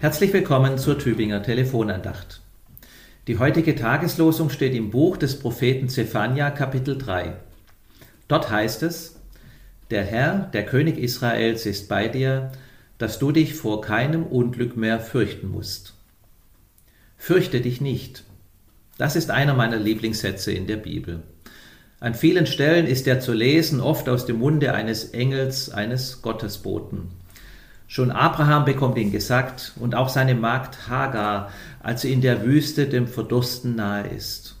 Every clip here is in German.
Herzlich willkommen zur Tübinger Telefonandacht. Die heutige Tageslosung steht im Buch des Propheten Zephania Kapitel 3. Dort heißt es, Der Herr, der König Israels, ist bei dir, dass du dich vor keinem Unglück mehr fürchten musst. Fürchte dich nicht. Das ist einer meiner Lieblingssätze in der Bibel. An vielen Stellen ist er zu lesen, oft aus dem Munde eines Engels, eines Gottesboten. Schon Abraham bekommt ihn gesagt und auch seine Magd Hagar, als sie in der Wüste dem Verdursten nahe ist.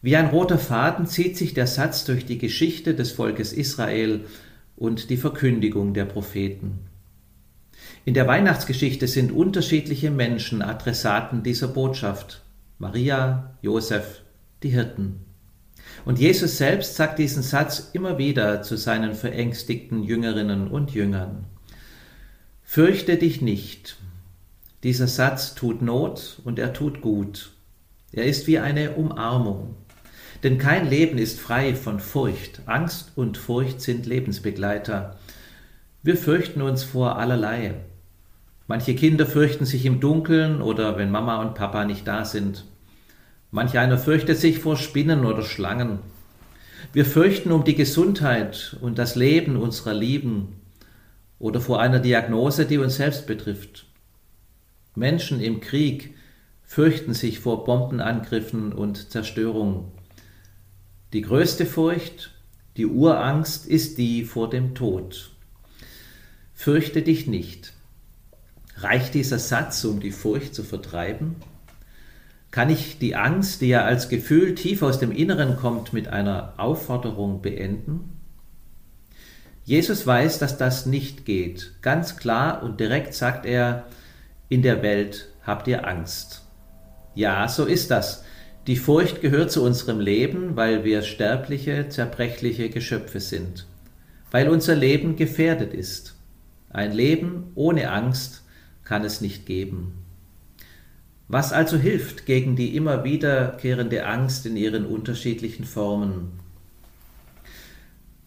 Wie ein roter Faden zieht sich der Satz durch die Geschichte des Volkes Israel und die Verkündigung der Propheten. In der Weihnachtsgeschichte sind unterschiedliche Menschen Adressaten dieser Botschaft. Maria, Josef, die Hirten. Und Jesus selbst sagt diesen Satz immer wieder zu seinen verängstigten Jüngerinnen und Jüngern. Fürchte dich nicht. Dieser Satz tut Not und er tut gut. Er ist wie eine Umarmung. Denn kein Leben ist frei von Furcht. Angst und Furcht sind Lebensbegleiter. Wir fürchten uns vor allerlei. Manche Kinder fürchten sich im Dunkeln oder wenn Mama und Papa nicht da sind. Manch einer fürchtet sich vor Spinnen oder Schlangen. Wir fürchten um die Gesundheit und das Leben unserer Lieben oder vor einer Diagnose, die uns selbst betrifft. Menschen im Krieg fürchten sich vor Bombenangriffen und Zerstörung. Die größte Furcht, die Urangst ist die vor dem Tod. Fürchte dich nicht. Reicht dieser Satz, um die Furcht zu vertreiben? Kann ich die Angst, die ja als Gefühl tief aus dem Inneren kommt, mit einer Aufforderung beenden? Jesus weiß, dass das nicht geht. Ganz klar und direkt sagt er, in der Welt habt ihr Angst. Ja, so ist das. Die Furcht gehört zu unserem Leben, weil wir sterbliche, zerbrechliche Geschöpfe sind, weil unser Leben gefährdet ist. Ein Leben ohne Angst kann es nicht geben. Was also hilft gegen die immer wiederkehrende Angst in ihren unterschiedlichen Formen?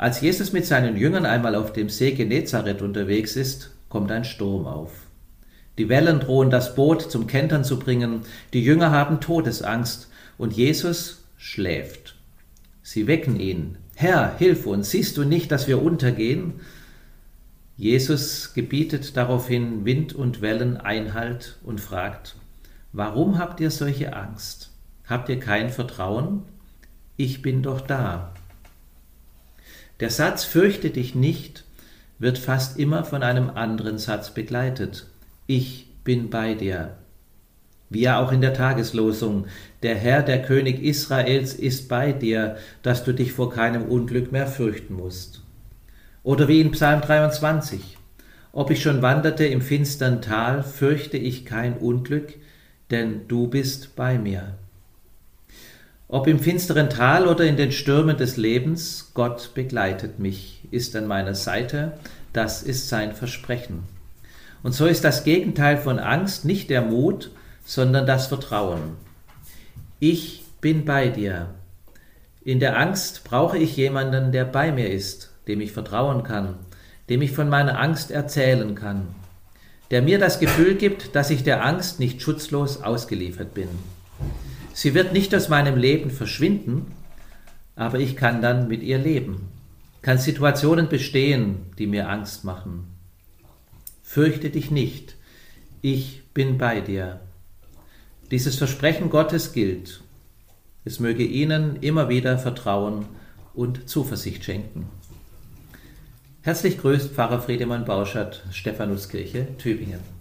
Als Jesus mit seinen Jüngern einmal auf dem See Genezareth unterwegs ist, kommt ein Sturm auf. Die Wellen drohen das Boot zum Kentern zu bringen, die Jünger haben Todesangst und Jesus schläft. Sie wecken ihn. Herr, hilf uns, siehst du nicht, dass wir untergehen? Jesus gebietet daraufhin Wind und Wellen Einhalt und fragt, Warum habt ihr solche Angst? Habt ihr kein Vertrauen? Ich bin doch da. Der Satz Fürchte dich nicht wird fast immer von einem anderen Satz begleitet. Ich bin bei dir. Wie ja auch in der Tageslosung. Der Herr, der König Israels, ist bei dir, dass du dich vor keinem Unglück mehr fürchten musst. Oder wie in Psalm 23. Ob ich schon wanderte im finstern Tal, fürchte ich kein Unglück, denn du bist bei mir. Ob im finsteren Tal oder in den Stürmen des Lebens, Gott begleitet mich, ist an meiner Seite, das ist sein Versprechen. Und so ist das Gegenteil von Angst nicht der Mut, sondern das Vertrauen. Ich bin bei dir. In der Angst brauche ich jemanden, der bei mir ist, dem ich vertrauen kann, dem ich von meiner Angst erzählen kann, der mir das Gefühl gibt, dass ich der Angst nicht schutzlos ausgeliefert bin. Sie wird nicht aus meinem Leben verschwinden, aber ich kann dann mit ihr leben, kann Situationen bestehen, die mir Angst machen. Fürchte dich nicht, ich bin bei dir. Dieses Versprechen Gottes gilt. Es möge Ihnen immer wieder Vertrauen und Zuversicht schenken. Herzlich grüßt Pfarrer Friedemann Bauschert, Stephanuskirche, Tübingen.